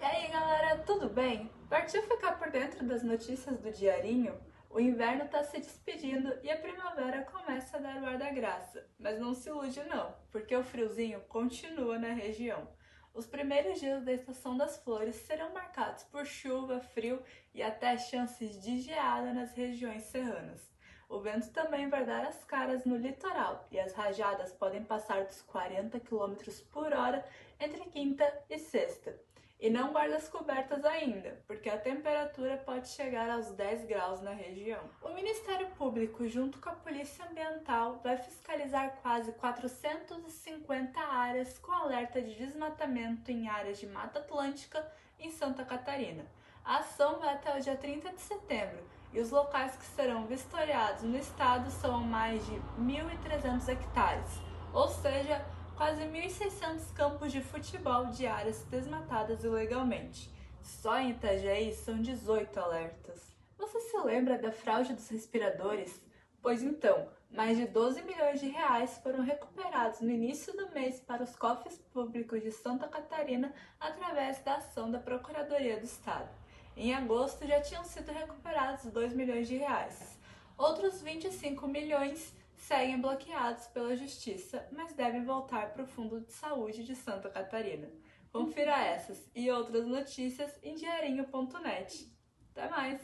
E aí galera, tudo bem? Partiu ficar por dentro das notícias do Diarinho? O inverno está se despedindo e a primavera começa a dar o ar da graça. Mas não se ilude não, porque o friozinho continua na região. Os primeiros dias da estação das flores serão marcados por chuva, frio e até chances de geada nas regiões serranas. O vento também vai dar as caras no litoral e as rajadas podem passar dos 40 km por hora entre quinta e sexta. E não guarda as cobertas ainda, porque a temperatura pode chegar aos 10 graus na região. O Ministério Público, junto com a Polícia Ambiental, vai fiscalizar quase 450 áreas com alerta de desmatamento em áreas de Mata Atlântica em Santa Catarina. A ação vai até o dia 30 de setembro e os locais que serão vistoriados no estado são mais de 1.300 hectares, ou seja, quase 1.600 campos de futebol de áreas desmatadas ilegalmente. Só em Itajaí são 18 alertas. Você se lembra da fraude dos respiradores? Pois então, mais de 12 milhões de reais foram recuperados no início do mês para os cofres públicos de Santa Catarina através da ação da Procuradoria do Estado. Em agosto já tinham sido recuperados 2 milhões de reais. Outros 25 milhões seguem bloqueados pela Justiça, mas devem voltar para o Fundo de Saúde de Santa Catarina. Confira essas e outras notícias em diarinho.net. Até mais!